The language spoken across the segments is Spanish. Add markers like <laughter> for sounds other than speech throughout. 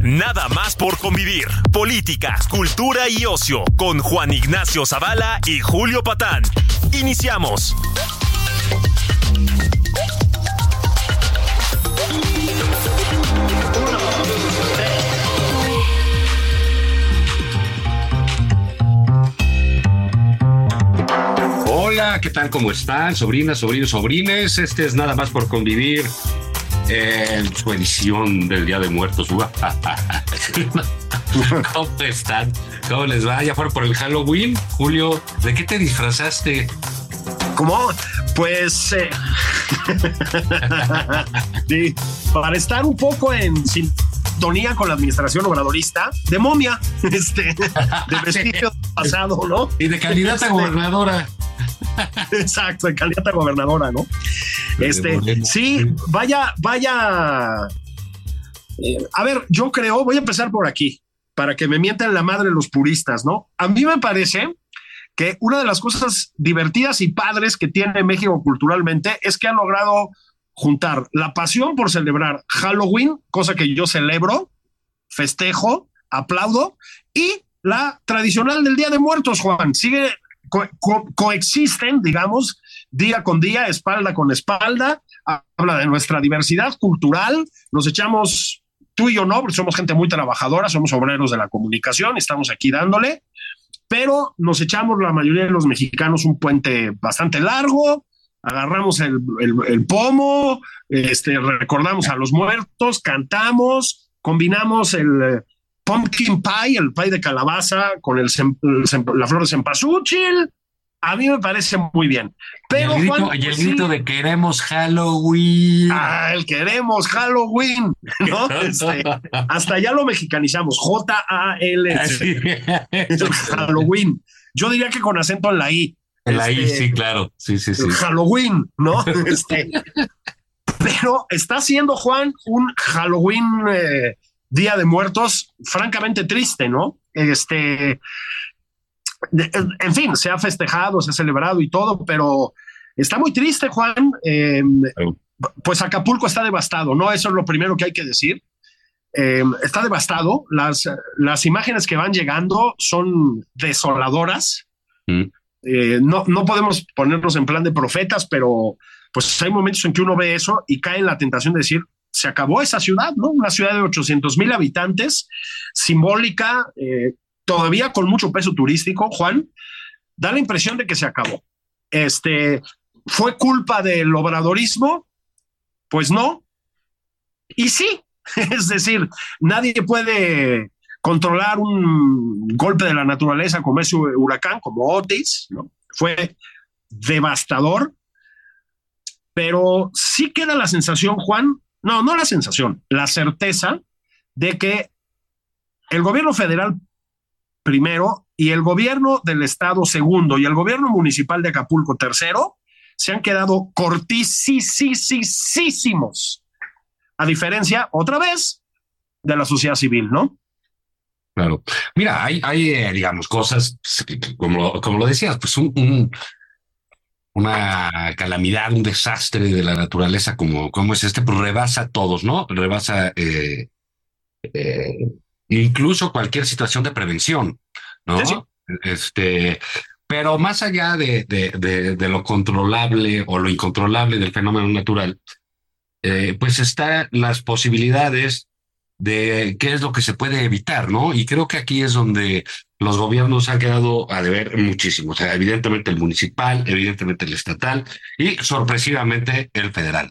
Nada más por convivir. Política, cultura y ocio con Juan Ignacio Zavala y Julio Patán. Iniciamos. Hola, ¿qué tal? ¿Cómo están? Sobrinas, sobrinos, sobrines. Este es nada más por convivir en su edición del Día de Muertos. <laughs> ¿Cómo están? ¿Cómo les va? ¿Ya fueron por el Halloween? Julio, ¿de qué te disfrazaste? ¿Cómo? Pues eh, <laughs> sí, para estar un poco en sintonía con la administración obradorista, de momia, <laughs> este, de vestigio pasado, ¿no? Y de candidata a gobernadora. <laughs> Exacto, a gobernadora, ¿no? Este, sí, vaya, vaya. eh, a ver, yo creo, voy a empezar por aquí, para que me mientan la madre los puristas, ¿no? A mí me parece que una de las cosas divertidas y padres que tiene México culturalmente es que ha logrado juntar la pasión por celebrar Halloween, cosa que yo celebro, festejo, aplaudo, y la tradicional del Día de Muertos, Juan. Sigue, co- co- coexisten, digamos, día con día, espalda con espalda. Habla de nuestra diversidad cultural. Nos echamos, tú y yo no, porque somos gente muy trabajadora, somos obreros de la comunicación, estamos aquí dándole pero nos echamos la mayoría de los mexicanos un puente bastante largo, agarramos el, el- el pomo, este, recordamos a los muertos, cantamos, combinamos el pumpkin pie, el pie de calabaza, con el sem- el sem- la flor de cempasúchil. A mí me parece muy bien. Pero, y el grito, Juan, y el sí, grito de queremos Halloween. Ah, el queremos Halloween, <laughs> ¿no? Este, hasta ya lo mexicanizamos, J-A-L, Así. <laughs> Halloween. Yo diría que con acento en la I. El ahí, Este, sí, claro. Sí, sí, sí. Halloween, ¿no? Este, <laughs> pero está siendo Juan un Halloween eh, Día de Muertos francamente triste, ¿no? Este, en fin, se ha festejado, se ha celebrado y todo, pero está muy triste, Juan. Eh, pues Acapulco está devastado, ¿no? Eso es lo primero que hay que decir. Eh, está devastado. Las, las imágenes que van llegando son desoladoras. Mm. Eh, no, no podemos ponernos en plan de profetas, pero pues hay momentos en que uno ve eso y cae en la tentación de decir, se acabó esa ciudad, ¿no? Una ciudad de 800 mil habitantes, simbólica, eh, todavía con mucho peso turístico, Juan, da la impresión de que se acabó. Este, ¿Fue culpa del obradorismo? Pues no. Y sí, <laughs> es decir, nadie puede controlar un golpe de la naturaleza como ese huracán, como Otis, ¿no? Fue devastador, pero sí queda la sensación, Juan, no, no la sensación, la certeza de que el gobierno federal primero y el gobierno del estado segundo y el gobierno municipal de Acapulco tercero se han quedado cortísimos, a diferencia, otra vez, de la sociedad civil, ¿no? Claro. Mira, hay, hay eh, digamos, cosas, como, como lo decías, pues un- una calamidad, un desastre de la naturaleza como, como es este, pues rebasa a todos, ¿no? Rebasa eh, eh, incluso cualquier situación de prevención, ¿no? Sí, sí. Este, pero más allá de, de, de, de lo controlable o lo incontrolable del fenómeno natural, eh, pues están las posibilidades de qué es lo que se puede evitar, ¿no? Y creo que aquí es donde los gobiernos han quedado a deber muchísimo. O sea, evidentemente el municipal, evidentemente el estatal y sorpresivamente el federal.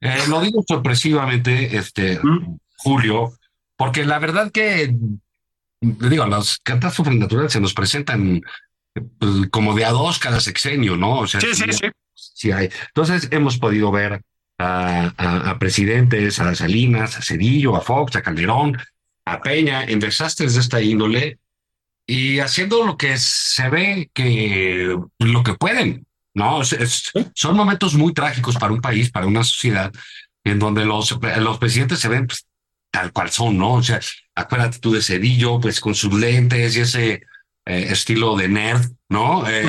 Eh, lo digo sorpresivamente, este, Mm. Julio, porque la verdad que, digo, las catástrofes naturales se nos presentan pues, como de a dos cada sexenio, ¿no? O sea, Sí, sí, sí. sí hay. Entonces hemos podido ver a, presidentes, a Salinas, a Cedillo, a Fox, a Calderón, a Peña, en desastres de esta índole y haciendo lo que se ve que lo que pueden, ¿no? son momentos muy trágicos para un país, para una sociedad, en donde los, los presidentes se ven pues, tal cual son, ¿no? O sea, acuérdate tú de Cedillo, pues con sus lentes y ese eh, estilo de nerd, ¿no? Eh,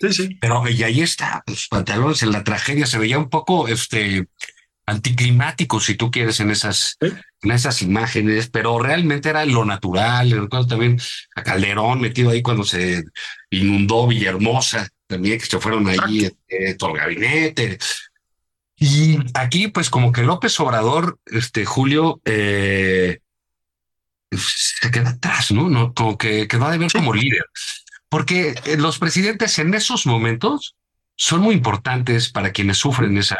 sí, sí. Pero y ahí está, los pantalones en la tragedia se veía un poco este anticlimático, si tú quieres, en esas, en esas imágenes, pero realmente era lo natural. Recuerdo también a Calderón metido ahí cuando se inundó Villahermosa, también que se fueron ahí eh, todo el gabinete. Y aquí, pues, como que López Obrador, este Julio, eh, se queda atrás, ¿no? ¿no? Como que quedó de ver como líder. Porque eh, los presidentes en esos momentos son muy importantes para quienes sufren esa,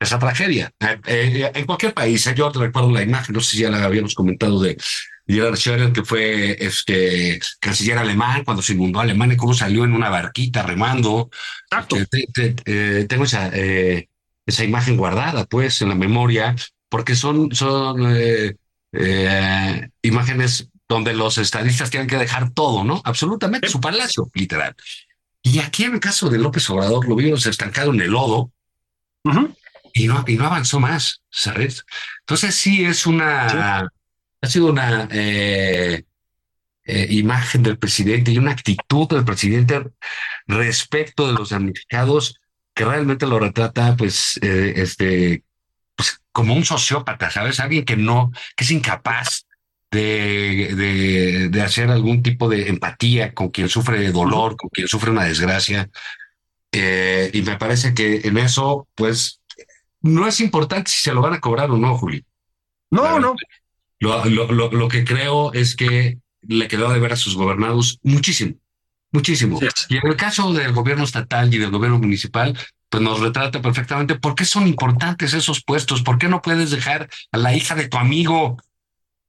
esa tragedia. Eh, eh, en cualquier país, yo recuerdo la imagen, no sé si ya la habíamos comentado de Gerhard Schröder, que fue este canciller alemán cuando se inundó Alemania, cómo salió en una barquita remando. Exacto. tengo esa, esa imagen guardada, pues, en la memoria, porque son, son imágenes donde los estadistas tienen que dejar todo, ¿no? Absolutamente, su palacio, literal. Y aquí en el caso de López Obrador lo vimos estancado en el lodo y, no, y no avanzó más, ¿sabes? Entonces sí es una, ha sido una eh, eh, imagen del presidente y una actitud del presidente respecto de los damnificados que realmente lo retrata, pues, eh, este, pues, como un sociópata, ¿sabes? Alguien que no, que es incapaz de, de, hacer algún tipo de empatía con quien sufre de dolor, con quien sufre una desgracia. Eh, y me parece que en eso, pues, no es importante si se lo van a cobrar o no, Juli. No, no. Lo, lo, lo, que creo es que le quedó de ver a sus gobernados muchísimo, muchísimo. Y en el caso del gobierno estatal y del gobierno municipal, pues nos retrata perfectamente por qué son importantes esos puestos, por qué no puedes dejar a la hija de tu amigo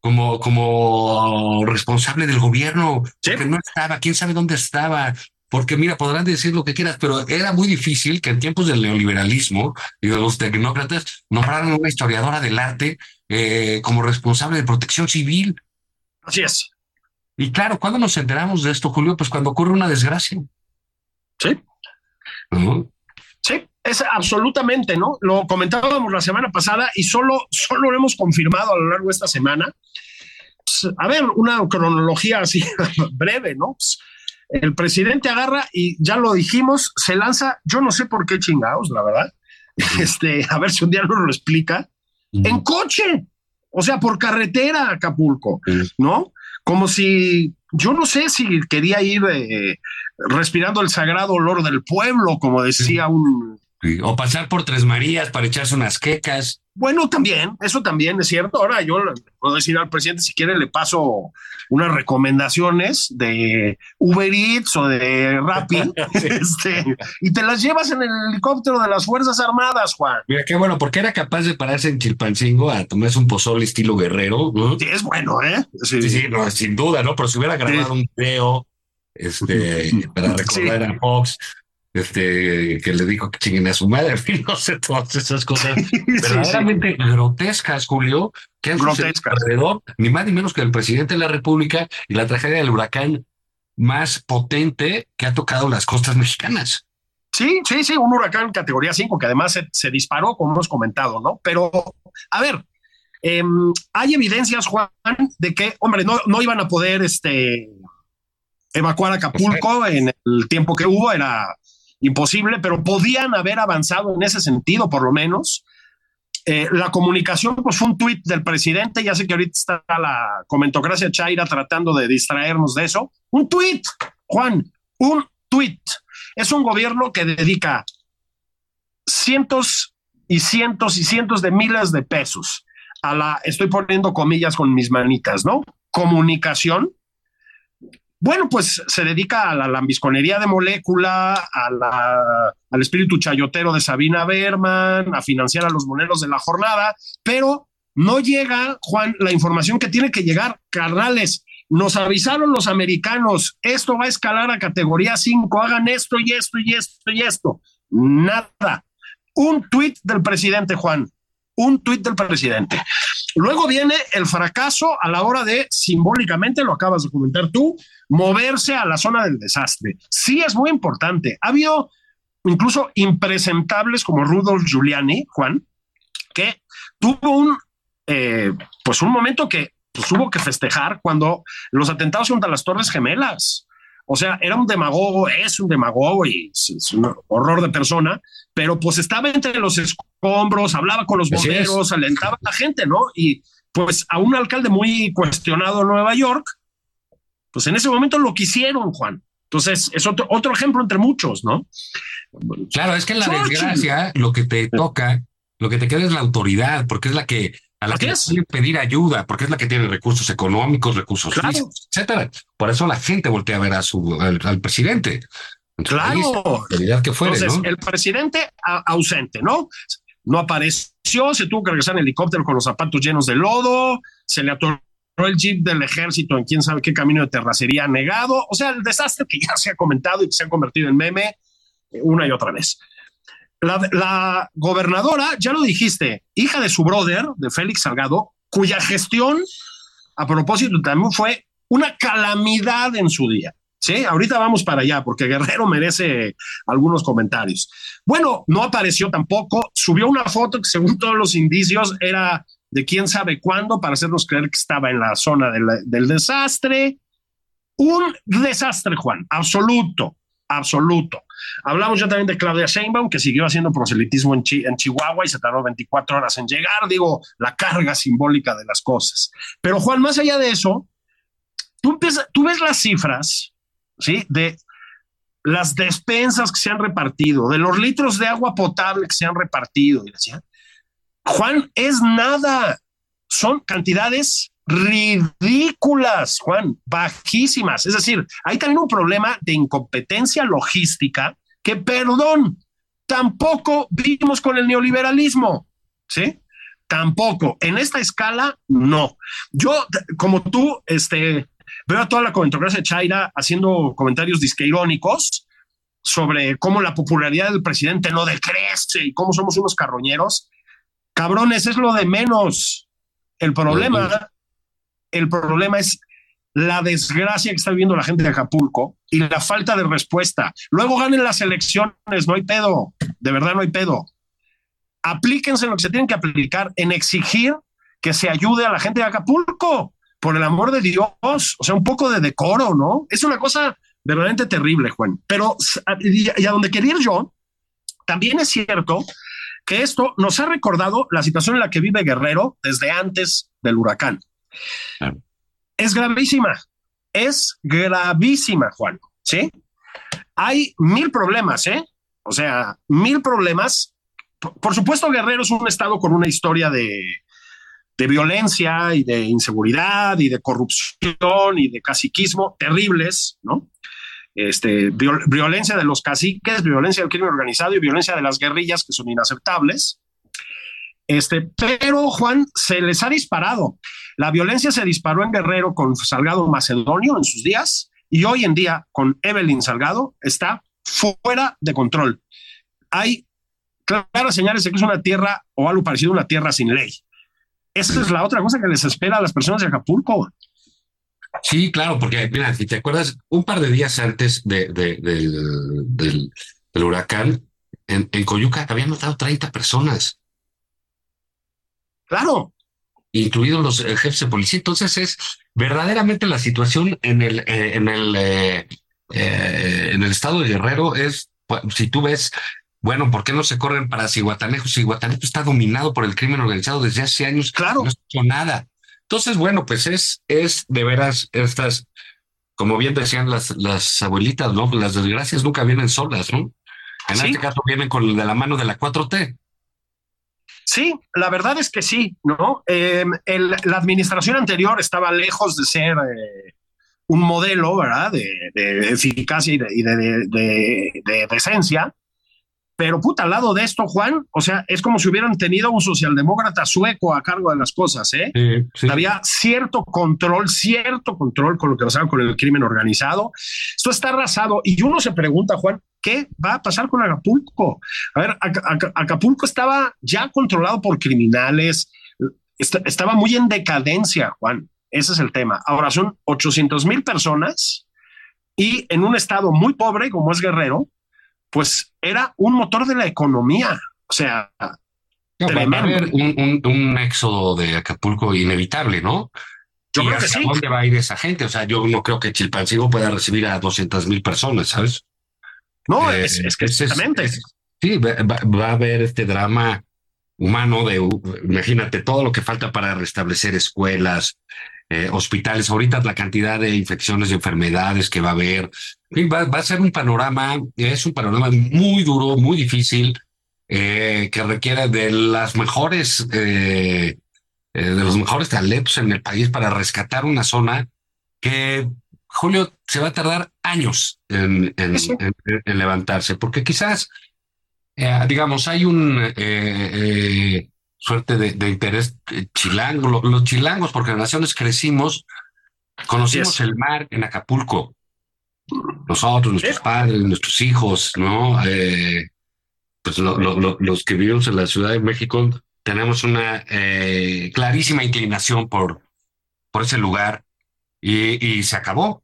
como, como responsable del gobierno, que porque no estaba, quién sabe dónde estaba, porque mira, podrán decir lo que quieras, pero era muy difícil que en tiempos del neoliberalismo y de los tecnócratas nombraran a una historiadora del arte eh, como responsable de protección civil. Así es. Y claro, ¿cuándo nos enteramos de esto, Julio? Pues cuando ocurre una desgracia. Sí. Sí, es absolutamente, ¿no? Lo comentábamos la semana pasada y solo, solo lo hemos confirmado a lo largo de esta semana. Pues, a ver, una cronología así <laughs> breve, ¿no? Pues, el presidente agarra y ya lo dijimos, se lanza, yo no sé por qué chingados, la verdad. Este, a ver si un día nos lo explica. En coche, o sea, por carretera a Acapulco, ¿no? Como si, yo no sé si quería ir eh, respirando el sagrado olor del pueblo, como decía un... O pasar por Tres Marías para echarse unas quecas. Bueno, también, eso también es cierto. Ahora yo le puedo decir al presidente, si quiere, le paso unas recomendaciones de Uber Eats o de Rappi, <laughs> este, y te las llevas en el helicóptero de las Fuerzas Armadas, Juan. Mira, qué bueno, porque era capaz de pararse en Chilpancingo a tomarse un pozole estilo guerrero. Sí, es bueno, ¿eh? Sí, sí, sin duda, ¿no? Pero si hubiera grabado un video este, <laughs> para recordar a Fox, este, que le dijo que chinguen a su madre, <laughs> no sé, todas esas cosas verdaderamente grotescas, Julio, que han grotescas alrededor, ni más ni menos que el presidente de la República y la tragedia del huracán más potente que ha tocado las costas mexicanas. Sí, sí, sí, un huracán categoría 5 que además se, disparó, como hemos comentado, ¿no? Pero, a ver, em, hay evidencias, Juan, de que, hombre, no, no iban a poder este, evacuar Acapulco en el tiempo que hubo, era imposible, pero podían haber avanzado en ese sentido, por lo menos. Eh, la comunicación, pues fue un tuit del presidente, ya sé que ahorita está la comentocracia Chaira tratando de distraernos de eso. Un tuit, Juan, un tuit. Es un gobierno que dedica cientos y cientos y cientos de miles de pesos a la, estoy poniendo comillas con mis manitas, ¿no? Comunicación bueno, pues se dedica a la lambisconería de molécula, al espíritu chayotero de Sabina Berman, a financiar a los moneros de la jornada, pero no llega, Juan, la información que tiene que llegar, carnales. Nos avisaron los americanos, esto va a escalar a categoría 5, hagan esto y esto y esto y esto. Nada. un tuit del presidente, Juan, un tuit del presidente. Luego viene el fracaso a la hora de, simbólicamente, lo acabas de comentar tú, moverse a la zona del desastre. Sí es muy importante. Ha habido incluso impresentables como Rudolf Giuliani, Juan, que tuvo un, eh, pues un momento que pues, hubo que festejar cuando los atentados contra las Torres Gemelas. O sea, era un demagogo, es un demagogo y es, un horror de persona, pero pues estaba entre los escombros, hablaba con los bomberos, alentaba a la gente, ¿no? Y pues a un alcalde muy cuestionado en Nueva York, pues en ese momento lo quisieron, Juan. Entonces, es otro, otro ejemplo entre muchos, ¿no? Claro, es que en la desgracia lo que te toca, lo que te queda es la autoridad, porque es la que a la que puede pedir ayuda, porque es la que tiene recursos económicos, recursos físicos, etcétera. Por eso la gente voltea a ver a su al, presidente. claro. que fuere, Entonces, el presidente ausente, ¿no? No apareció, se tuvo que regresar en helicóptero con los zapatos llenos de lodo, se le atoró el jeep del ejército en quién sabe qué camino de terracería negado. O sea, el desastre que ya se ha comentado y que se ha convertido en meme una y otra vez. La, gobernadora, ya lo dijiste, hija de su brother, de Félix Salgado, cuya gestión, a propósito, también fue una calamidad en su día. Sí, ahorita vamos para allá porque Guerrero merece algunos comentarios. Bueno, no apareció tampoco, subió una foto que según todos los indicios era de quién sabe cuándo para hacernos creer que estaba en la zona del desastre. Un desastre, Juan, absoluto, absoluto. Hablamos ya también de Claudia Sheinbaum, que siguió haciendo proselitismo en, Chihuahua y se tardó 24 horas en llegar. Digo, la carga simbólica de las cosas. Pero Juan, más allá de eso, tú, tú ves las cifras, ¿sí? De las despensas que se han repartido, de los litros de agua potable que se han repartido. Y decía, Juan, es nada. Son cantidades ridículas, Juan, bajísimas. Es decir, hay también un problema de incompetencia logística que, perdón, tampoco vimos con el neoliberalismo, ¿sí? Tampoco. En esta escala, no. Yo, como tú, este, veo a toda la comentocracia de Chaira haciendo comentarios disqueirónicos sobre cómo la popularidad del presidente no decrece y cómo somos unos carroñeros. Cabrones, es lo de menos. El problema el problema es la desgracia que está viviendo la gente de Acapulco y la falta de respuesta. Luego ganen las elecciones, no hay pedo, de verdad no hay pedo. Aplíquense lo que se tienen que aplicar en exigir que se ayude a la gente de Acapulco, por el amor de Dios, o sea, un poco de decoro, ¿no? Es una cosa verdaderamente terrible, Juan. Pero, y a donde quería ir yo, también es cierto que esto nos ha recordado la situación en la que vive Guerrero desde antes del huracán. Es gravísima, es gravísima, Juan. ¿Sí? Hay mil problemas, ¿eh? O sea, mil problemas. Por, supuesto, Guerrero es un estado con una historia de, de violencia y de inseguridad y de corrupción y de caciquismo terribles, ¿no? Este, violencia de los caciques, violencia del crimen organizado y violencia de las guerrillas que son inaceptables. Este, pero Juan se les ha disparado. La violencia se disparó en Guerrero con Salgado Macedonio en sus días y hoy en día con Evelyn Salgado está fuera de control. Hay claras señales de que es una tierra o algo parecido a una tierra sin ley. Esa es la otra cosa que les espera a las personas de Acapulco. Sí, claro, porque mira, si te acuerdas, un par de días antes del, huracán, en, en Coyuca habían matado 30 personas. Claro. Incluidos los eh, jefes de policía. Entonces es verdaderamente la situación en el, eh, en el, eh, en el estado de Guerrero es, si tú ves, bueno, ¿por qué no se corren para Cihuatanejo? Cihuatanejo está dominado por el crimen organizado desde hace años. Claro. No ha hecho nada. Entonces, bueno, pues es, es de veras estas, como bien decían las, las abuelitas, ¿no? Las desgracias nunca vienen solas, ¿no? En este caso vienen con de la mano de la 4T. Sí, la verdad es que sí, ¿no? Em, la administración anterior estaba lejos de ser eh, un modelo, ¿verdad? De, eficacia y, de, de, decencia. Pero puta, al lado de esto, Juan, o sea, es como si hubieran tenido un socialdemócrata sueco a cargo de las cosas, ¿eh? Había cierto control, cierto control con lo que pasaba con el crimen organizado. Esto está arrasado y uno se pregunta, Juan, qué va a pasar con Acapulco. A ver, Acapulco estaba ya controlado por criminales, estaba muy en decadencia, Juan. Ese es el tema. Ahora son 800 mil personas y en un estado muy pobre como es Guerrero, pues era un motor de la economía. O sea, va, a haber un, éxodo de Acapulco inevitable, ¿no? Yo creo que sí. ¿Dónde va a ir esa gente? O sea, yo no creo que Chilpancingo pueda recibir a 200 mil personas, ¿sabes? No, es, eh, que exactamente. sí, va, a haber este drama humano de, imagínate, todo lo que falta para restablecer escuelas, eh, hospitales. Ahorita la cantidad de infecciones y enfermedades que va a haber. Va, va, a ser un panorama, es un panorama muy duro, muy difícil, eh, que requiere de las mejores, eh, de los mejores talentos en el país para rescatar una zona que, Julio, se va a tardar años en, en, en levantarse, porque quizás, digamos, hay un suerte de, interés eh, chilango. Los, chilangos por generaciones crecimos, conocimos el mar en Acapulco. Nosotros, nuestros padres, nuestros hijos, ¿no? Eh, pues los que vivimos en la Ciudad de México tenemos una eh, clarísima inclinación por, por ese lugar y, y, se acabó.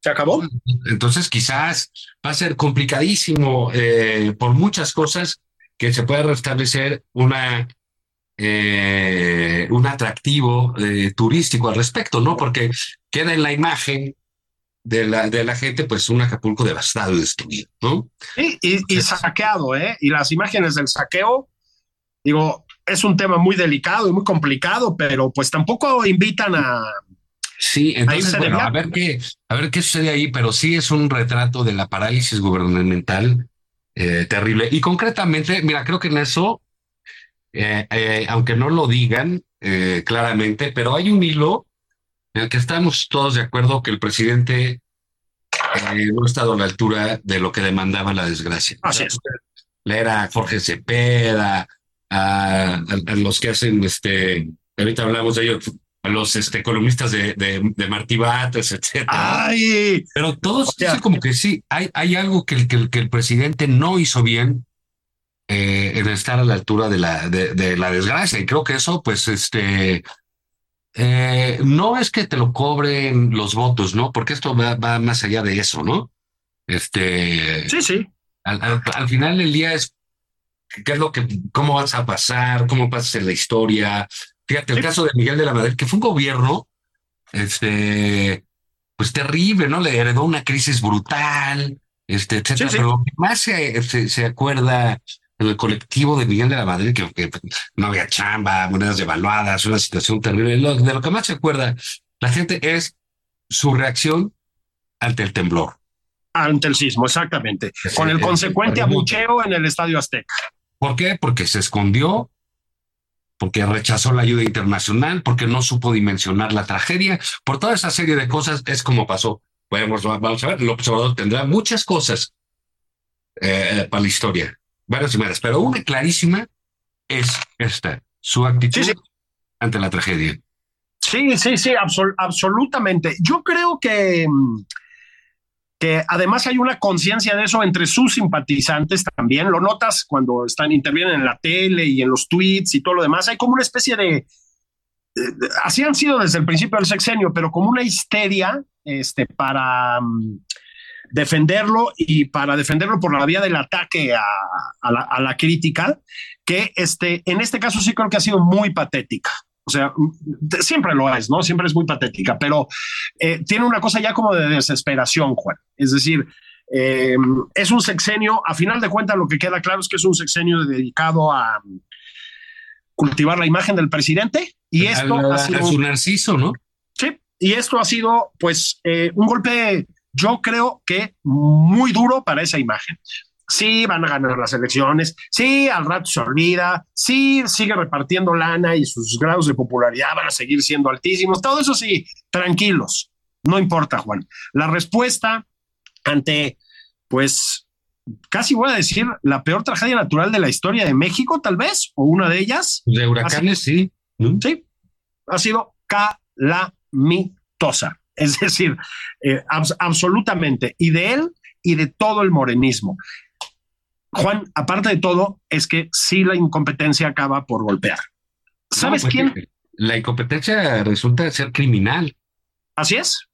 Se acabó. Entonces quizás va a ser complicadísimo por muchas cosas que se pueda restablecer una eh, un atractivo eh, turístico al respecto, ¿no? Porque queda en la imagen de la, de la gente, pues un Acapulco devastado y destruido, ¿no? Sí, y, saqueado, ¿eh? Y las imágenes del saqueo, digo, es un tema muy delicado y muy complicado, pero pues tampoco invitan a. Sí, entonces, a ver qué, a ver qué sucede ahí, pero sí es un retrato de la parálisis gubernamental eh, terrible. Y concretamente, mira, creo que en eso eh, eh, aunque no lo digan eh, claramente, pero hay un hilo en el que estamos todos de acuerdo que el presidente no ha estado a la altura de lo que demandaba la desgracia. Así es. Leer a Jorge Cepeda, a, los que hacen este, ahorita hablamos de ellos, los este, columnistas de, de, Martí Bates, etcétera. Ay, Pero todos dicen como que sí, hay, hay algo que, que, que el presidente no hizo bien eh, en estar a la altura de la, de, la desgracia. Y creo que eso, pues, este, eh, no es que te lo cobren los votos, ¿no? Porque esto va, más allá de eso, ¿no? Este. Sí, sí. Al, final del día es qué es lo que, cómo vas a pasar, cómo pasas en la historia. Fíjate, el caso de Miguel de la Madrid, que fue un gobierno, este, pues terrible, ¿no? Le heredó una crisis brutal, este, etcétera. Pero más se, se, acuerda en el colectivo de Miguel de la Madrid, que, no había chamba, monedas devaluadas, una situación terrible. de lo que más se acuerda la gente es su reacción ante el temblor. Ante el sismo, exactamente. Con el, consecuente abucheo en el Estadio Azteca. ¿Por qué? Porque se escondió, porque rechazó la ayuda internacional, porque no supo dimensionar la tragedia. Por toda esa serie de cosas es como pasó. Vamos a ver, el observador tendrá muchas cosas eh, para la historia varias semanas, pero una clarísima es esta, su actitud ante la tragedia. Sí, sí, sí, absolutamente. Yo creo que, que además hay una conciencia de eso entre sus simpatizantes también. Lo notas cuando están, intervienen en la tele y en los tweets y todo lo demás. Hay como una especie de, así han sido desde el principio del sexenio, pero como una histeria este, para, mm, defenderlo y para defenderlo por la vía del ataque a, la, crítica, que este, en este caso sí creo que ha sido muy patética. O sea, siempre lo es, ¿no? Siempre es muy patética, pero eh, tiene una cosa ya como de desesperación, Juan. Es decir, eh, es un sexenio, a final de cuentas lo que queda claro es que es un sexenio dedicado a cultivar la imagen del presidente y esto ha sido... un narciso, ¿no? Sí, y esto ha sido pues eh, un golpe yo creo que muy duro para esa imagen. Sí, van a ganar las elecciones, sí, al rato se olvida, sí, sigue repartiendo lana y sus grados de popularidad van a seguir siendo altísimos, todo eso sí, tranquilos, no importa, Juan. La respuesta ante, pues, casi voy a decir, la peor tragedia natural de la historia de México, tal vez, o una de ellas. De huracanes, sí. Sí, ha sido calamitosa. Es decir, eh, absolutamente. Y de él y de todo el morenismo. Juan, aparte de todo, es que sí la incompetencia acaba por golpear. ¿Sabes pues, quién? La incompetencia resulta ser criminal. Así es.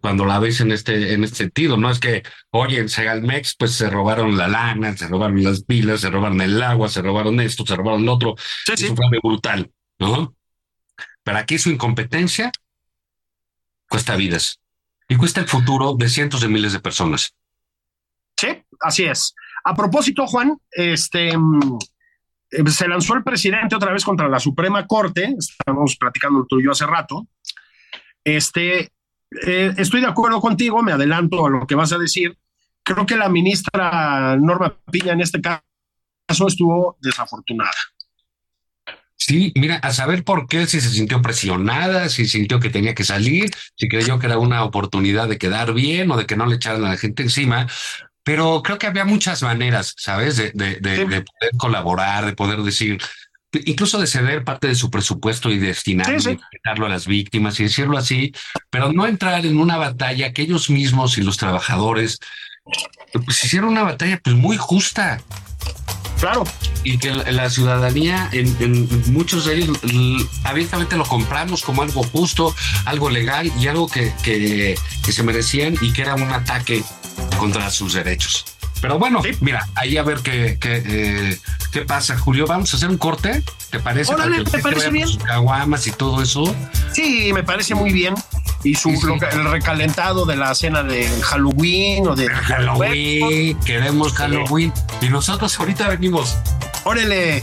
Cuando la ves en este, en este sentido, no es que, oye, en Segalmex, pues se robaron la lana, se robaron las pilas, se robaron el agua, se robaron esto, se robaron lo otro. Sí, Eso fue brutal, ¿no? Pero aquí su incompetencia cuesta vidas y cuesta el futuro de cientos de miles de personas. Sí, así es. A propósito, Juan, este mm, eh, se lanzó el presidente otra vez contra la Suprema Corte, estamos platicando tú y yo hace rato. Este, eh, estoy de acuerdo contigo, me adelanto a lo que vas a decir. Creo que la ministra Norma Piña en este caso estuvo desafortunada. Sí, mira, a saber por qué, si se sintió presionada, si sintió que tenía que salir, si creyó que era una oportunidad de quedar bien o de que no le echaran a la gente encima, pero creo que había muchas maneras, ¿sabes? De, de, de, poder colaborar, de poder decir, incluso de ceder parte de su presupuesto y destinarlo a las víctimas y decirlo así, pero no entrar en una batalla que ellos mismos y los trabajadores pues hicieron una batalla pues muy justa. Claro. Y que la, ciudadanía, en, muchos de ellos, abiertamente lo compramos como algo justo, algo legal y algo que, que, que se merecían y que era un ataque contra sus derechos. Pero bueno, mira, ahí a ver qué, qué, eh, qué, pasa, Julio. Vamos a hacer un corte, ¿te parece? Órale, ¿te parece bien? Caguamas y todo eso. Sí, me parece muy bien. Y su, el recalentado de la cena de Halloween o de Halloween, queremos Halloween. Y nosotros ahorita venimos. Órale.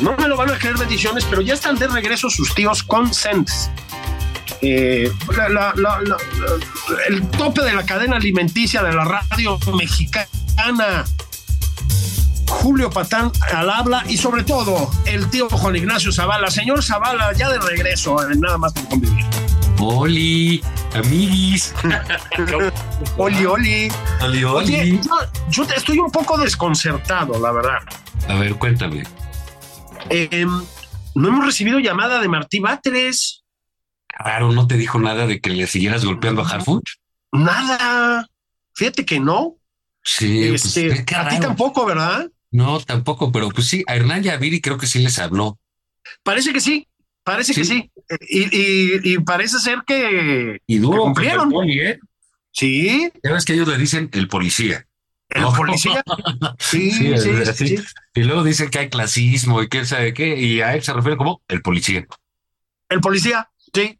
No me lo van a creer bendiciones, pero ya están de regreso sus tíos Consents. Eh, el tope de la cadena alimenticia de la radio mexicana. Julio Patán al habla y sobre todo el tío Juan Ignacio Zavala. Señor Zavala, ya de regreso, nada más por convivir. Oli, amiguis. <laughs> oli, oli. Oli, oli. yo, estoy un poco desconcertado, la verdad. A ver, cuéntame. Em, no hemos recibido llamada de Martí Batres. Claro, ¿no te dijo nada de que le siguieras golpeando a Harfuch? Nada. Fíjate que no. Sí, pues, este, a ti tampoco, ¿verdad? No, tampoco, pero pues sí, a Hernán Yaviri creo que sí les habló. Parece que sí, parece que sí. Y, parece ser que, y duro, cumplieron. ¿eh? Sí. ¿Sabes que ellos le dicen el policía? ¿El policía? <laughs> Sí, sí, sí, Y luego dicen que hay clasismo y qué sabe qué, y a él se refiere como el policía. El policía, sí.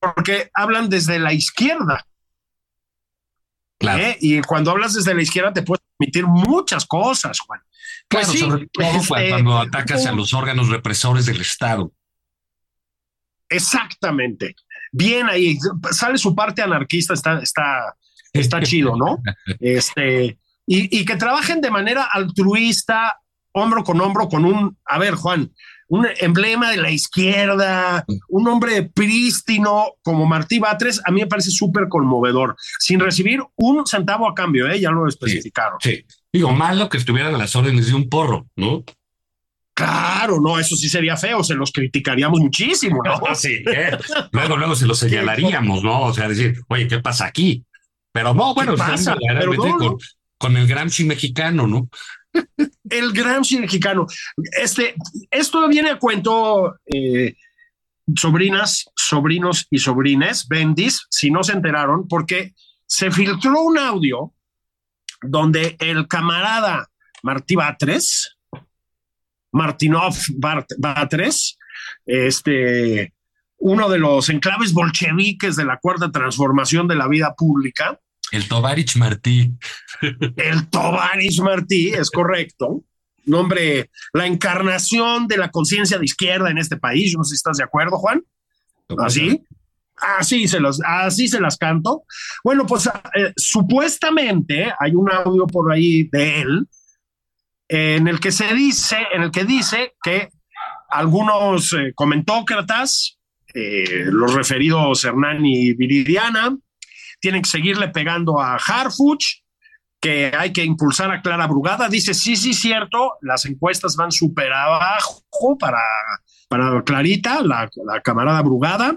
Porque hablan desde la izquierda. Claro. ¿Eh? Y cuando hablas desde la izquierda te puedes permitir muchas cosas, Juan. Pues claro, sobre todo este, cuando atacas a los órganos represores del Estado. Exactamente. Bien ahí, sale su parte anarquista, está, está, está <laughs> chido, ¿no? Este, y, que trabajen de manera altruista, hombro con hombro, con un, a ver, Juan, un emblema de la izquierda, un hombre prístino como Martí Batres, a mí me parece súper conmovedor, sin recibir un centavo a cambio, ¿eh? ya lo especificaron. Sí, digo, malo que estuvieran a las órdenes de un porro, ¿no? Claro, no, eso sí sería feo, se los criticaríamos muchísimo, ¿no? <laughs> sí, ¿eh? luego, luego se los señalaríamos, ¿no? O sea, decir, oye, ¿qué pasa aquí? Pero no, bueno, pasa? Con, el Gramsci mexicano, ¿no? <laughs> el Gramsci mexicano. Este, esto viene a cuento, eh, sobrinas, sobrinos y sobrines, bendis, si no se enteraron, porque se filtró un audio donde el camarada Martí Batres, Martinov Batres, este, uno de los enclaves bolcheviques de la cuarta transformación de la vida pública. El Tovarich Martí. El Tovarich Martí, es correcto. nombre, la encarnación de la conciencia de izquierda en este país. Yo no sé si estás de acuerdo, Juan. Así. Así se, los, así se las canto. Bueno, pues eh, supuestamente hay un audio por ahí de él en el que se dice, en el que dice que algunos eh, comentócratas, eh, los referidos Hernán y Viridiana, tienen que seguirle pegando a Harfuch, que hay que impulsar a Clara Brugada. Dice, sí, sí, cierto, las encuestas van súper abajo para, para Clarita, la, la camarada Brugada.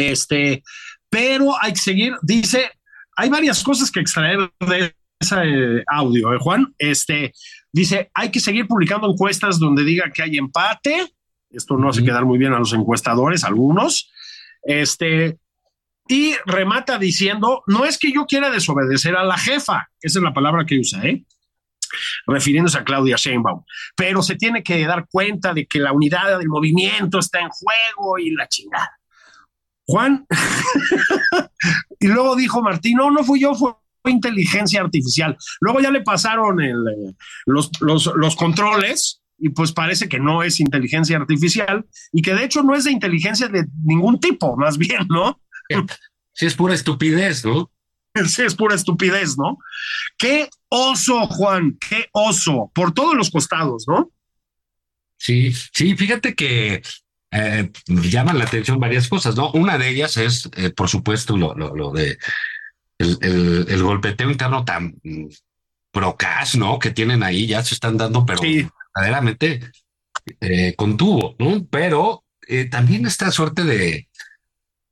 Este, pero hay que seguir, dice, hay varias cosas que extraer de ese audio, ¿eh, Juan? Este, dice, hay que seguir publicando encuestas donde diga que hay empate. Esto no hace quedar muy bien a los encuestadores, algunos. Este, y remata diciendo, no es que yo quiera desobedecer a la jefa, esa es la palabra que usa, ¿eh? refiriéndose a Claudia Sheinbaum, pero se tiene que dar cuenta de que la unidad del movimiento está en juego y la chingada. Juan, <laughs> y luego dijo Martín, no, no fui yo, fue inteligencia artificial. Luego ya le pasaron el, eh, los, los, los controles y pues parece que no es inteligencia artificial y que de hecho no es de inteligencia de ningún tipo, más bien, ¿no? <laughs> Sí, es pura estupidez, ¿no? <laughs> Sí, es pura estupidez, ¿no? Qué oso, Juan, qué oso, por todos los costados, ¿no? Sí, sí, fíjate que eh, llaman la atención varias cosas, ¿no? Una de ellas es, eh, por supuesto, lo, lo, lo de el, el, el, golpeteo interno tan procas, ¿no? Que tienen ahí, ya se están dando, pero Sí. verdaderamente eh, contuvo, ¿no? Pero eh, también esta suerte de,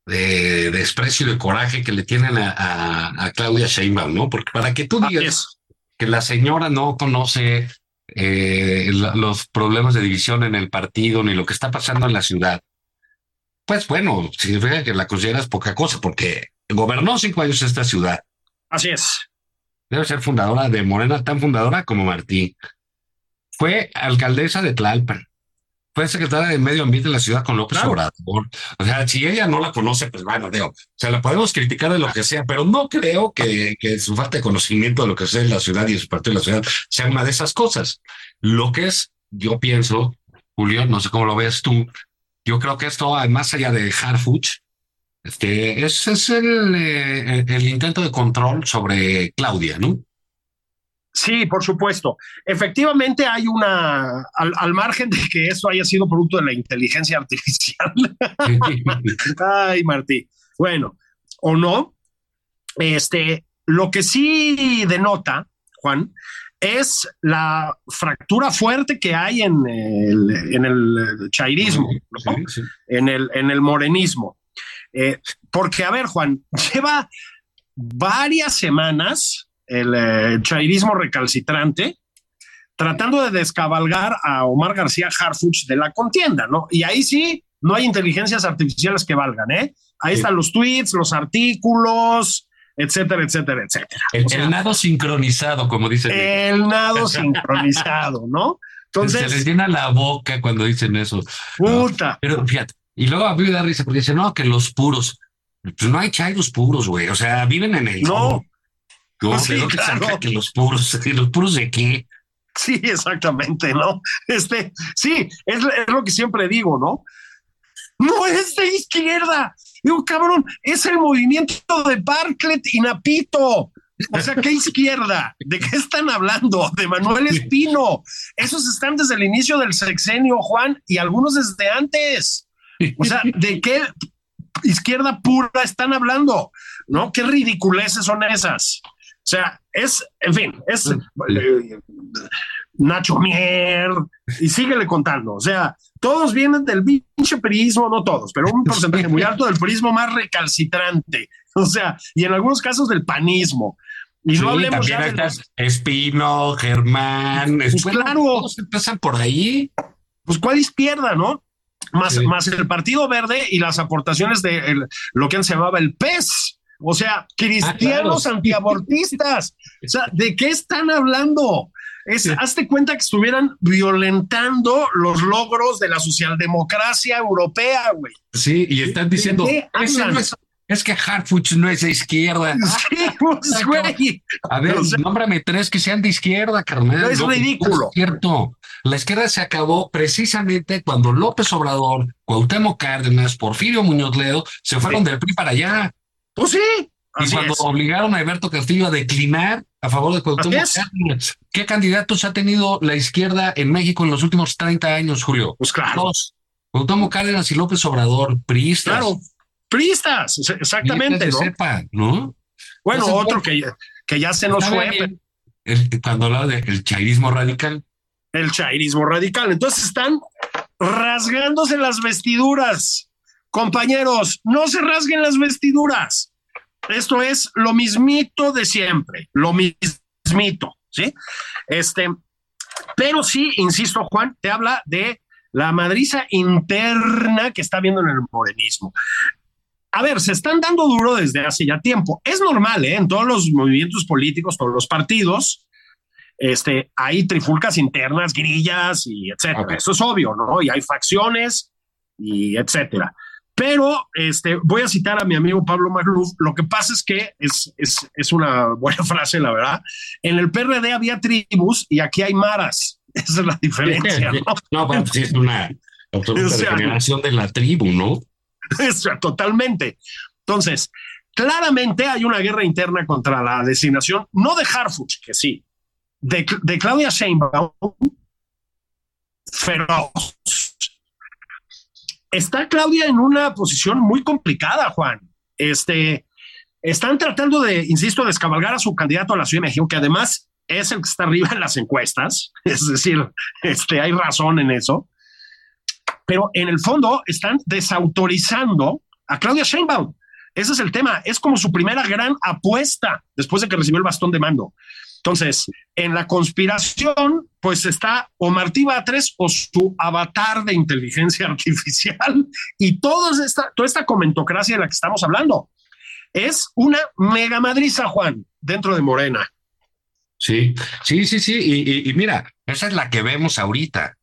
de desprecio y de coraje que le tienen a, a, a Claudia Sheinbaum, ¿no? Porque para que tú digas que la señora no conoce eh, la- los problemas de división en el partido ni lo que está pasando en la ciudad, pues bueno, significa que la consideras poca cosa, porque gobernó cinco años esta ciudad. Así es. Debe ser fundadora de Morena, tan fundadora como Martí. Fue alcaldesa de Tlalpan. Fue secretaria de Medio Ambiente de la ciudad con López Claro. Obrador. O sea, si ella no la conoce, pues bueno, digo, o sea, la podemos criticar de lo que sea, pero no creo que, que su falta de conocimiento de lo que en la ciudad y de su partido en la ciudad sea una de esas cosas. Lo que es, yo pienso, Julio, no sé cómo lo ves tú, yo creo que esto, más allá de Harfuch, este, es, es el, eh, el intento de control sobre Claudia, ¿no? Sí, por supuesto. Efectivamente hay una, al, al margen de que eso haya sido producto de la inteligencia artificial. <laughs> Ay, Martí. Bueno, o no. Este, lo que sí denota, Juan, es la fractura fuerte que hay en el, en el chairismo, ¿no? Sí, sí. en, el, en el morenismo. Eh, porque, a ver, Juan, lleva varias semanas el eh, chairismo recalcitrante tratando de descabalgar a Omar García Harfuch de la contienda, ¿no? Y ahí sí, no hay inteligencias artificiales que valgan, ¿eh? Ahí Sí. están los tweets, los artículos, etcétera, etcétera, etcétera. El, O sea, el nado sincronizado, como dicen. el nado sincronizado, ¿no? se les Entonces, llena la boca cuando dicen eso. puta. Pero fíjate, y luego a mí me da risa porque dicen, no, que los puros. Pues no hay chairos puros, güey. O sea, viven en el. No. No, Sí, ¿de dónde claro. saca que los puros? <laughs> ¿Y ¿Los puros de qué? Sí, exactamente, ¿no? Este, sí, es, es lo que siempre digo, ¿no? No es de izquierda. Digo, cabrón, es el movimiento de Bartlett y Napito. O sea, ¿qué izquierda? ¿De qué están hablando? De Manuel Espino. Esos están desde el inicio del sexenio, Juan, y algunos desde antes. O sea, ¿de qué izquierda pura están hablando? ¿No? ¿Qué ridiculeces son esas? O sea, es, en fin, es eh, Nacho Mier, y síguele contando. O sea, todos vienen del pinche prismo, no todos, pero un porcentaje muy alto del prismo más recalcitrante. O sea, y en algunos casos del panismo. Y Sí, no hablemos ya de los- Espino, Germán. Pues claro. Todos empiezan por ahí. pues cuál izquierda, ¿no? Más, Sí. más el Partido Verde y las aportaciones de el- lo que antes se llamaba el PES. O sea, cristianos claro. antiabortistas. O sea, ¿de qué están hablando? Es, Hazte cuenta que estuvieran violentando los logros de la socialdemocracia europea, güey. Sí, y están diciendo, qué "Ese hablan? no es, es que Harfuch no es de izquierda. <laughs> Sí, pues, güey. A ver, O sea- nómbrame tres que sean de izquierda, carnal. No, es ridículo. es cierto. La izquierda se acabó precisamente cuando López Obrador, Cuauhtémoc Cárdenas, Porfirio Muñoz Ledo se fueron del PRI para allá. Pues sí. Y cuando es. obligaron a Alberto Castillo a declinar a favor de Cuauhtémoc. ¿Qué candidatos ha tenido la izquierda en México en los últimos 30 años, Julio? Pues claro. Dos. Cuauhtémoc Cárdenas y López Obrador, priistas. Claro. Priistas, exactamente, ¿no? de cepa, ¿no? Bueno, Entonces, otro que, ya- que ya se nos fue. El- cuando hablaba del chairismo radical, el chairismo radical. Entonces están rasgándose las vestiduras. Compañeros, no se rasguen las vestiduras. Esto es lo mismito de siempre, lo mismito, ¿sí? Este, pero sí, insisto, Juan, te habla de la madriza interna que está viendo en el morenismo. A ver, se están dando duro desde hace ya tiempo. Es normal, ¿eh? En todos los movimientos políticos, todos los partidos, este, hay trifulcas internas, grillas y etcétera. Eso es obvio, ¿no? Y hay facciones y etcétera. Pero este, voy a citar a mi amigo Pablo Magluf. Lo que pasa es que es, es, es una <laughs> buena frase, la verdad. En el PRD había tribus y aquí hay maras. <laughs> Esa es la diferencia, ¿no? No, bueno, sí es una absoluta <laughs> O sea, degeneración de la tribu, ¿no? O sea, totalmente. Entonces, claramente hay una guerra interna contra la designación, no de Harfuch, que sí, de, de Claudia Sheinbaum, feroz. Está Claudia en una posición muy complicada, Juan. Este, están tratando de, insisto, descabalgar a su candidato a la Ciudad de México, que además es el que está arriba en las encuestas. <laughs> Es decir, este, hay razón en eso pero en el fondo están desautorizando a Claudia Sheinbaum. Ese es el tema. Es como su primera gran apuesta después de que recibió el bastón de mando. Entonces, en la conspiración, pues está o Martí Batres o su avatar de inteligencia <laughs> artificial y toda esta, toda esta comentocracia de la que estamos hablando. Es una mega madriza, Juan, dentro de Morena. Sí, sí, sí, sí. Y, y- y mira, esa es la que vemos ahorita.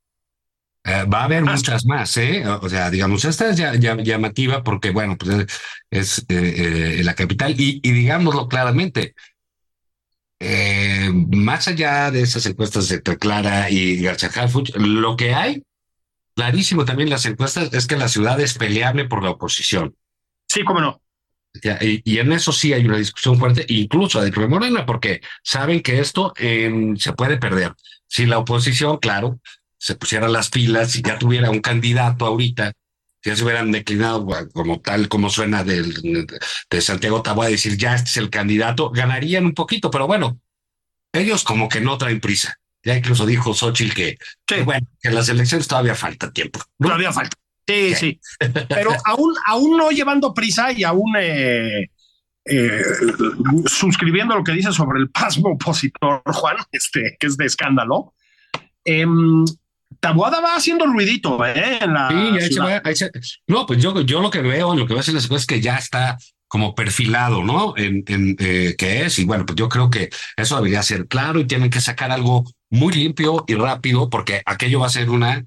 Eh, va a haber Ah, muchas más, ¿eh? O sea, digamos, esta es ya, ya- llamativa porque, bueno, pues es, es, eh, eh, la capital y, y digámoslo claramente, eh, más allá de esas encuestas entre Clara y García Harfuch, lo que hay, clarísimo también las encuestas, es que la ciudad es peleable por la oposición. Sí, cómo no. Y, y en eso sí hay una discusión fuerte, incluso dentro de Morena, porque saben que esto eh, se puede perder. Si la oposición, claro, se pusiera las pilas y ya tuviera un candidato ahorita, ya se hubieran declinado bueno, como tal, como suena del, de Santiago Taboada, decir ya este es el candidato, ganarían un poquito, pero bueno, ellos como que no traen prisa. Ya incluso dijo Xochitl que, que, bueno, que en las elecciones todavía falta tiempo. ¿no? Todavía falta. Sí, sí. <laughs> Pero aún, aún no llevando prisa y aún eh, eh, suscribiendo lo que dice sobre el pasmo opositor, <laughs> Juan, este, que es de escándalo. em, Taboada va haciendo ruidito, ¿eh? En la Sí, ahí se va, ahí se- No, pues yo, yo lo que veo, lo que veo en las cosas es que ya está como perfilado, ¿no? En, en eh, qué es, y bueno, pues yo creo que eso debería ser claro y tienen que sacar algo muy limpio y rápido, porque aquello va a ser una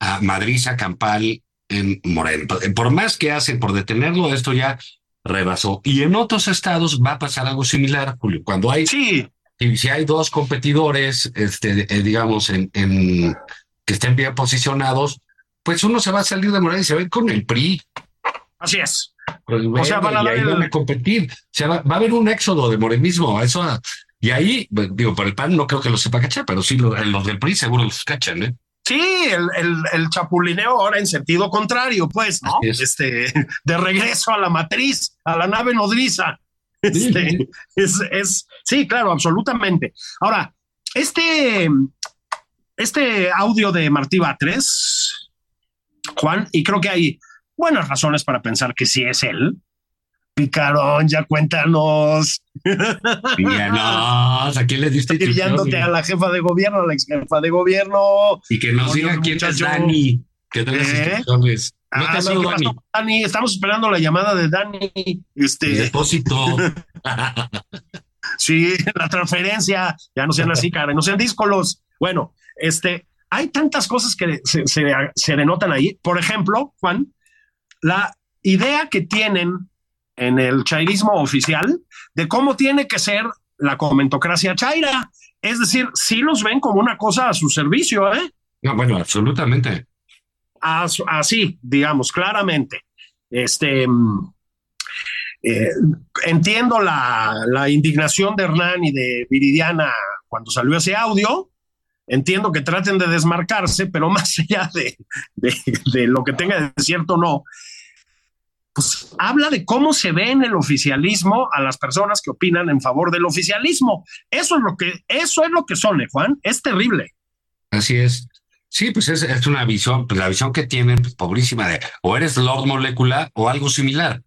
ah, madriza campal en Moreno. Por más que hacen por detenerlo, esto ya rebasó. Y en otros estados va a pasar algo similar, Julio. Cuando hay Sí, si, si hay dos competidores, este, eh, digamos, en, en- que estén bien posicionados, pues uno se va a salir de Morena y se va a ir con el PRI. así es. el O sea, van a y ahí el- van a competir. O sea, va, va a haber un éxodo de morenismo. Eso, y ahí, pues, digo, por el PAN no creo que lo sepa cachar, pero sí los, los del PRI seguro los cachan, ¿eh? Sí, el, el, el chapulineo ahora en sentido contrario, pues, ¿no? Es. Este, de regreso a la matriz, a la nave nodriza. Este, es, es, sí, claro, absolutamente. Ahora, este, este audio de Martí Batres, Juan, y creo que hay buenas razones para pensar que sí es él, Picarón, ya cuéntanos. <laughs> Díganos, ¿a quién le diste Brillándote a la jefa de gobierno, a la ex jefa de gobierno. Y que nos diga quién es Dani. ¿Eh? No ah, te Dani. Dani. Estamos esperando la llamada de Dani. Este... El depósito. <laughs> sí, la transferencia. Ya no sean así, cara, no sean díscolos. Bueno, este, hay tantas cosas que se, se, se denotan ahí. Por ejemplo, Juan, la idea que tienen en el chairismo oficial de cómo tiene que ser la comentocracia chaira. Es decir, sí los ven como una cosa a su servicio, ¿eh? No, bueno, absolutamente. Así, digamos, claramente. Este, mm, eh, entiendo la, la, indignación de Hernán y de Viridiana cuando salió ese audio. Entiendo que traten de desmarcarse, pero <laughs> más allá de, de, lo que tenga de cierto no, pues habla de cómo se ve en el oficialismo a las personas que opinan en favor del oficialismo. Eso es lo que, eso es lo que son, ¿eh, Juan. Es terrible. Así es. Sí, pues es, es una visión, pues la visión que tienen, pues, pobrísima de o eres Lord Molecular o algo similar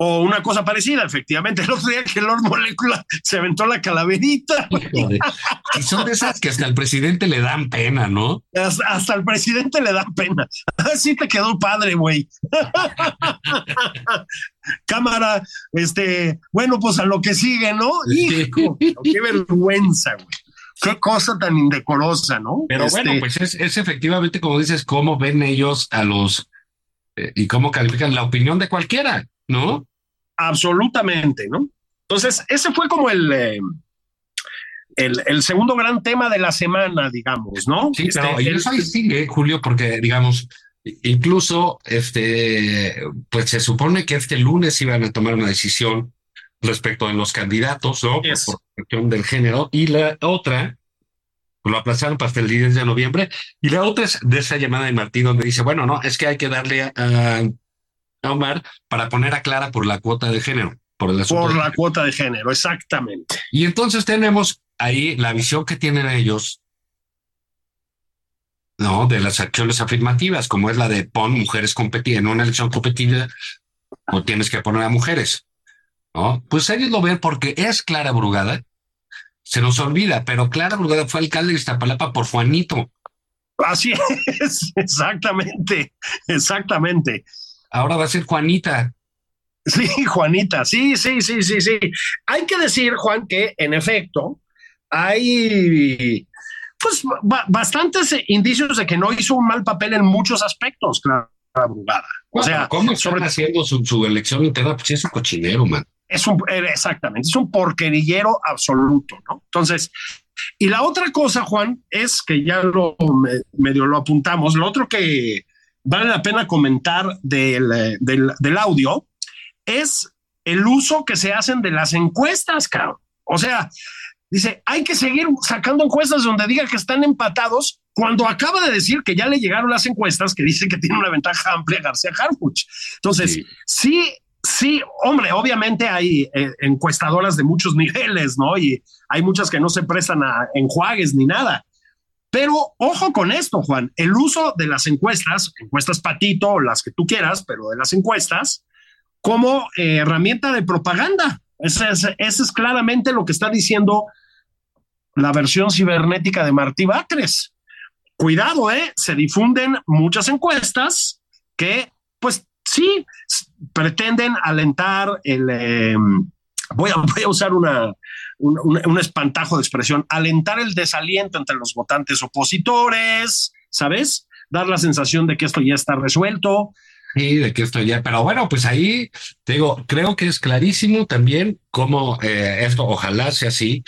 o una cosa parecida, efectivamente. <laughs> El otro día que Lord Molecula se aventó la calaverita. Y son de esas que hasta al presidente le dan pena, ¿no? Hasta, hasta al presidente le dan pena. <laughs> Así te quedó padre, güey. <laughs> Cámara, este, bueno, pues a lo que sigue, ¿no? Hijo, qué vergüenza, güey. Qué cosa tan indecorosa, ¿no? Pero este, bueno, pues es, es efectivamente, como dices, cómo ven ellos a los eh, y cómo califican la opinión de cualquiera. ¿No? Absolutamente, ¿no? Entonces, ese fue como el, eh, el, segundo gran tema de la semana, digamos, ¿no? Sí, pero este, eso ahí sigue, Julio, porque, digamos, incluso, este, pues se supone que este lunes iban a tomar una decisión respecto de los candidatos, ¿no? Por cuestión del género, y la otra, lo aplazaron hasta el 10 de noviembre, y la otra es de esa llamada de Martín donde dice, bueno, no, es que hay que darle a Omar para poner a Clara por la cuota de género. Por, el por la cuota de género, exactamente. Y entonces tenemos ahí la visión que tienen ellos, ¿no? De las acciones afirmativas, como es la de pon mujeres competidas en una elección competida, o tienes que poner a mujeres, ¿no? Pues ellos lo ven porque es Clara Brugada, se nos olvida, pero Clara Brugada fue alcalde de Iztapalapa por Juanito. Así <laughs> es, exactamente, exactamente. Ahora va a ser Juanita. Sí, Juanita, sí, sí, sí, sí, sí. Hay que decir, Juan, que en efecto hay pues bastantes indicios de que no hizo un mal papel en muchos aspectos, Clara Brugada. O sea, ¿cómo están haciendo su, elección interna? Pues es un cochinero, man. Es un, eh, exactamente, es un porquerillero absoluto, ¿no? Entonces, y la otra cosa, Juan, es que ya lo medio lo apuntamos, lo otro que vale la pena comentar del, eh, del, del audio es el uso que se hacen de las encuestas, cabrón. O sea, dice, hay que seguir sacando encuestas donde diga que están empatados cuando acaba de decir que ya le llegaron las encuestas que dice que tiene una ventaja amplia García Harfuch. Entonces, sí, sí, hombre, obviamente hay eh, encuestadoras de muchos <laughs> niveles, ¿no? Y hay muchas que no se prestan a enjuagues ni nada. Pero ojo con esto, Juan, el uso de las encuestas, encuestas patito, las que tú quieras, pero de las encuestas, como eh, herramienta de propaganda. Ese es, claramente lo que está diciendo la versión cibernética de Martí Batres. Cuidado, ¿eh? Se difunden muchas encuestas que, pues sí, pretenden alentar el... A, voy a usar una, un, espantajo de expresión, alentar el desaliento entre los votantes opositores, ¿sabes? Dar la sensación de que esto ya está resuelto. Sí, de que esto ya, pero bueno, pues ahí te digo, creo que es clarísimo también cómo eh, esto, ojalá sea así,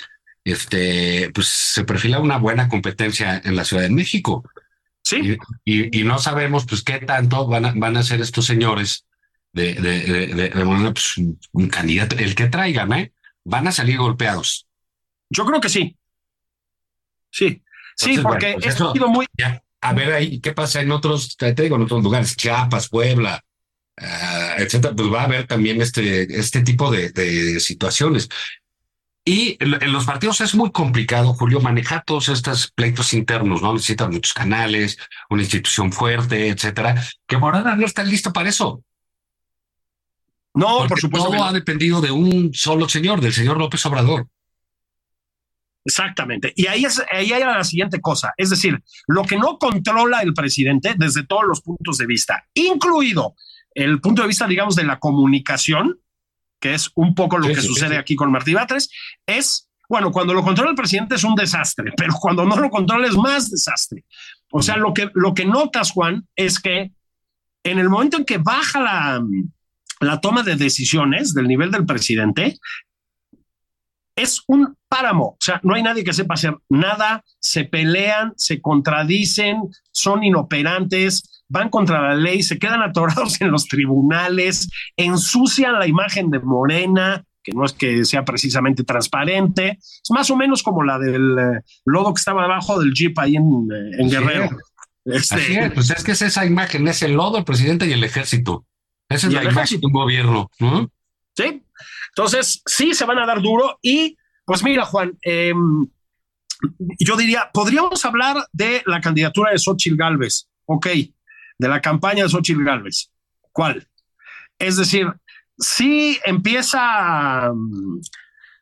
este, pues se perfila una buena competencia en la Ciudad de México. Sí. Y, no sabemos, pues, qué tanto van a, van a ser estos señores de, de, de, pues, un candidato, el que traigan, ¿eh? Van a salir golpeados. Yo creo que sí. Sí, sí, porque pues ha sido muy. a ver ahí qué pasa en otros, te digo, en otros lugares, Chiapas, Puebla, uh, etcétera, pues va a haber también este, este tipo de, de situaciones. Y en los partidos es muy complicado, Julio, manejar todos estos pleitos internos, ¿no? Necesitan muchos canales, una institución fuerte, etcétera, que Morada no está lista para eso. No, por supuesto. Todo ha dependido de un solo señor, del señor López Obrador. Exactamente. Y ahí, es, ahí hay la siguiente cosa. Es decir, lo que no controla el presidente desde todos los puntos de vista, incluido el punto de vista, digamos, de la comunicación, que es un poco lo que sucede aquí con Martí Batres, es, bueno, cuando lo controla el presidente es un desastre, <laughs> pero cuando no lo controla es más desastre. O sea, lo que, lo que notas, Juan, es que en el momento en que baja la, la toma de decisiones del nivel del presidente, es un páramo, o sea, no hay nadie que sepa hacer nada, se pelean, se contradicen, son inoperantes, van contra la ley, se quedan atorados <laughs> en los tribunales, ensucian la imagen de Morena, que no es que sea precisamente transparente, es más o menos como la del eh, lodo que estaba debajo del jeep ahí en, eh, Guerrero. Este, es, pues es que es esa imagen, es el lodo, el presidente y el ejército. Esa es la imagen de un gobierno. Sí, entonces sí se van a dar duro y pues mira, Juan, em, yo diría, podríamos hablar de la candidatura de Xochitl Galvez, ok, de la campaña de Xochitl Galvez. ¿Cuál? Es decir, sí empieza,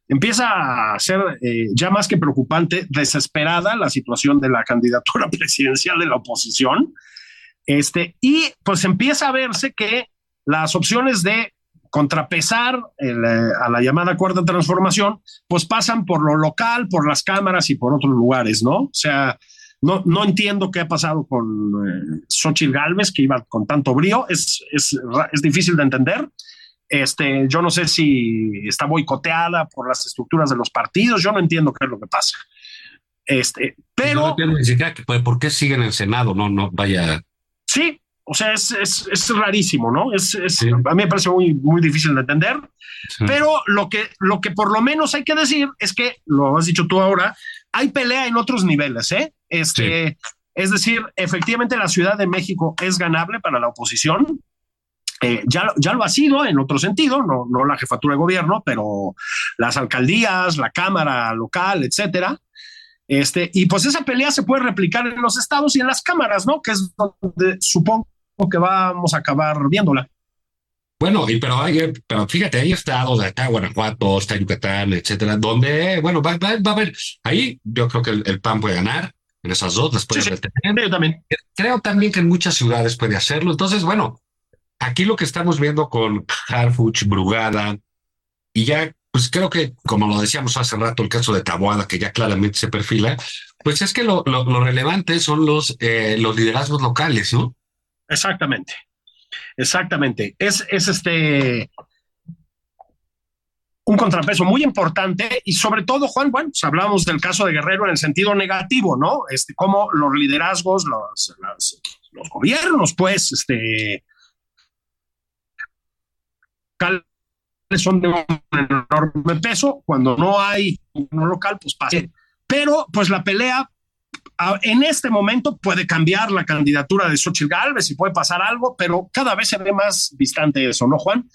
empieza a ser eh, ya más que preocupante, desesperada la situación de la candidatura <laughs> presidencial de la oposición. Este, y pues empieza a verse que las opciones de contrapesar eh, a la llamada cuarta transformación, pues pasan por lo local, por las cámaras y por otros lugares, ¿no? O sea, no, no entiendo qué ha pasado con eh, Xochitl Galvez, que iba con tanto brío, es, es, es, difícil de entender. Este, yo no sé si está boicoteada por las estructuras de los partidos, yo no entiendo qué es lo que pasa. Este, pero. No entiendo por qué sigue en el Senado, no, no, vaya. Sí, o sea, es, es, es rarísimo, ¿no? Es, es A mí me parece muy, muy difícil de entender, pero lo que, lo que por lo menos hay que decir es que, lo has dicho tú ahora, hay pelea en otros niveles, ¿eh? Este, Es decir, efectivamente la Ciudad de México es ganable para la oposición. Eh, ya, ya lo ha sido en otro sentido, no, no la jefatura de gobierno, pero las alcaldías, la Cámara local, etcétera. Este, y pues esa pelea se puede replicar en los estados y en las cámaras, ¿no? Que es donde supongo que vamos a acabar viéndola. Bueno, y pero, hay, pero fíjate, hay estados, está Guanajuato, está Yucatán, etcétera, donde, bueno, va, va, va a haber, ahí yo creo que el, PAN puede ganar en esas dos, después sí, Yo también. Creo también que en muchas ciudades puede hacerlo. Entonces, bueno, aquí lo que estamos viendo con Harfuch, Brugada, y ya, pues creo que, como lo decíamos hace rato, el caso de Taboada, que ya claramente se perfila, pues es que lo, lo, lo relevante son los, eh, los liderazgos locales, ¿no? Exactamente. Exactamente. Es, es este un contrapeso muy importante y sobre todo, Juan, bueno, pues hablamos del caso de Guerrero en el sentido negativo, ¿no? Este, cómo los liderazgos, los, los, gobiernos, pues, este, son de un enorme peso, cuando no hay uno local, pues pasa. Pero, pues la pelea en este momento puede cambiar la candidatura de Xochitl Galvez y puede pasar algo, pero cada vez se ve más distante eso, ¿no, Juan?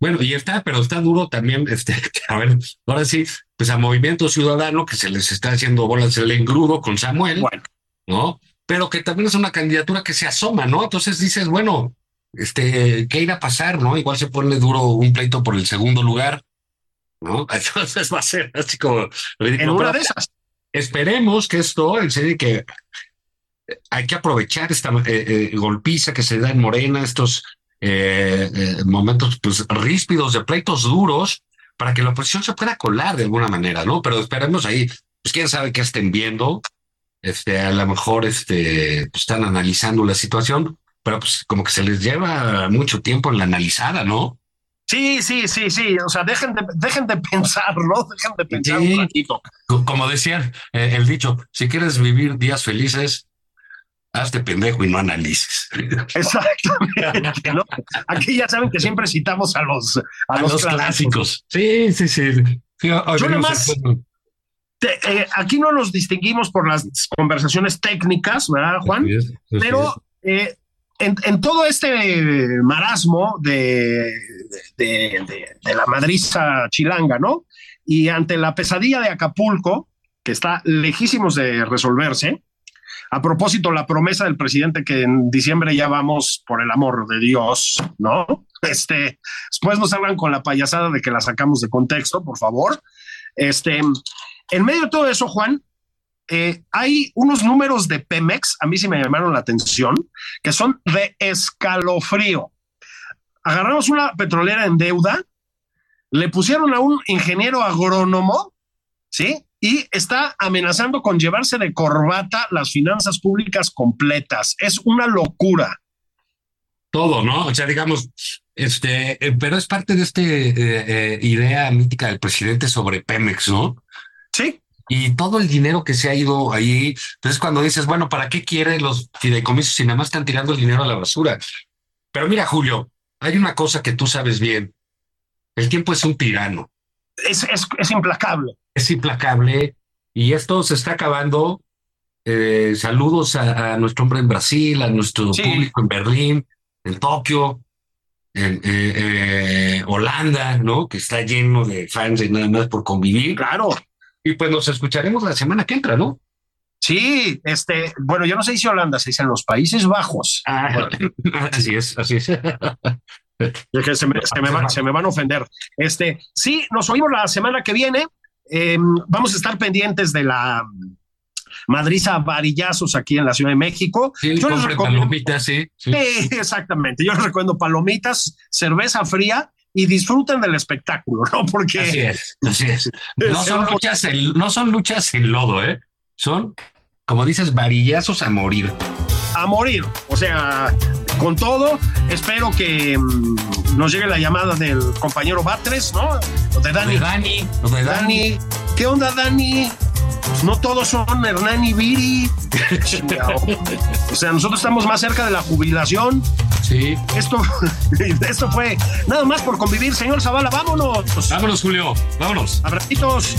Bueno, y está, pero está duro también, este, <laughs> a ver, ahora sí, pues a Movimiento Ciudadano, que se les está haciendo bolas el engrudo con Samuel, bueno. ¿no? Pero que también es una candidatura que se asoma, ¿no? Entonces dices, bueno, este, ¿qué irá a pasar, no? Igual se pone duro un pleito por el segundo lugar, ¿no? <laughs> Entonces va a ser así como En una de esas. Esperemos que esto, en serio, que hay que aprovechar esta eh, eh, golpiza que se da en Morena, estos eh, momentos pues, ríspidos de pleitos duros, para que la oposición se pueda colar de alguna manera, ¿no? Pero esperemos ahí, pues quién sabe qué estén viendo, este, a lo mejor este, pues, están analizando la situación, pero pues como que se les lleva mucho tiempo en la analizada, ¿no? Sí, sí, sí, sí. O sea, dejen de, dejen de pensar, ¿no? <laughs> Dejen de pensar un ratito. Como decía eh, el dicho, si quieres vivir días felices, hazte pendejo y no analices. <laughs> Exactamente. ¿no? Aquí ya saben que siempre citamos a los, a, los, clásicos. Sí, sí, sí. Yo nomás, eh, aquí no nos distinguimos por las conversaciones técnicas, ¿verdad, Juan? Pero eh, en, todo este marasmo de, la madriza chilanga, ¿no? Y ante la pesadilla de Acapulco, que está lejísimos de resolverse, a propósito, la promesa del presidente que en diciembre ya vamos por el amor de Dios, ¿no? Este, después nos hablan con la payasada de que la sacamos de contexto, por favor. Este, en medio de todo eso, Juan, eh, hay unos números de Pemex, a mí sí me llamaron la atención, que son de escalofrío. Agarramos una petrolera en deuda, le pusieron a un ingeniero agrónomo, ¿sí? Y está amenazando con llevarse de corbata las finanzas públicas completas. Es una locura. Todo, ¿no? O sea, digamos, este, eh, pero es parte de esta eh, idea mítica del presidente sobre Pemex, ¿no? Sí y todo el dinero que se ha ido ahí. Entonces, cuando dices, bueno, ¿para qué quieren los fideicomisos si nada más están tirando el dinero a la basura? Pero mira, Julio, hay una cosa que tú sabes bien. El tiempo es un tirano. Es, es, implacable. Es implacable y esto se está acabando. Eh, saludos a, nuestro hombre en Brasil, a nuestro público en Berlín, en Tokio, en eh, eh, Holanda, ¿no? Que está lleno de fans y nada más por convivir. Claro. Y pues nos escucharemos la semana que entra, ¿no? Sí, este, bueno, yo no sé si Holanda, se dice en los Países Bajos. Ah, <laughs> así es, así es. <laughs> se, me, se, me van a ofender. Este, sí, nos oímos la semana que viene. Em, vamos a estar pendientes de la madriza varillazos aquí en la Ciudad de México. Sí, yo les recomiendo palomitas, sí, sí. <laughs> Exactamente. Yo les recomiendo palomitas, cerveza fría y disfruten del espectáculo, ¿no? Porque. Así es, así es. No son luchas en, no son luchas en lodo, ¿eh? Son, como dices, varillazos a morir. A morir. O sea, con todo, espero que mm, nos llegue la llamada del compañero Batres, ¿no? O de Dani. de Dani. de Dani. ¿Qué onda, Dani? no todos son Hernán y Viri. <laughs> o sea, nosotros estamos más cerca de la jubilación. Sí. Esto, <laughs> esto fue nada más por convivir, señor Zavala. Vámonos. Vámonos, Julio. Vámonos. Abracitos.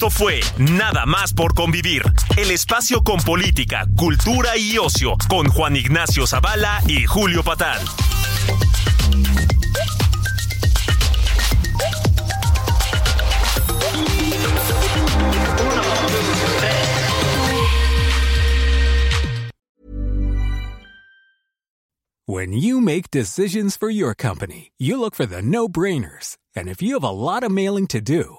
Esto fue Nada más por convivir, el espacio con política, cultura y ocio, con Juan Ignacio Zavala y Julio Patal. When you make decisions for your company, you look for the no-brainers. And if you have a lot of mailing to do,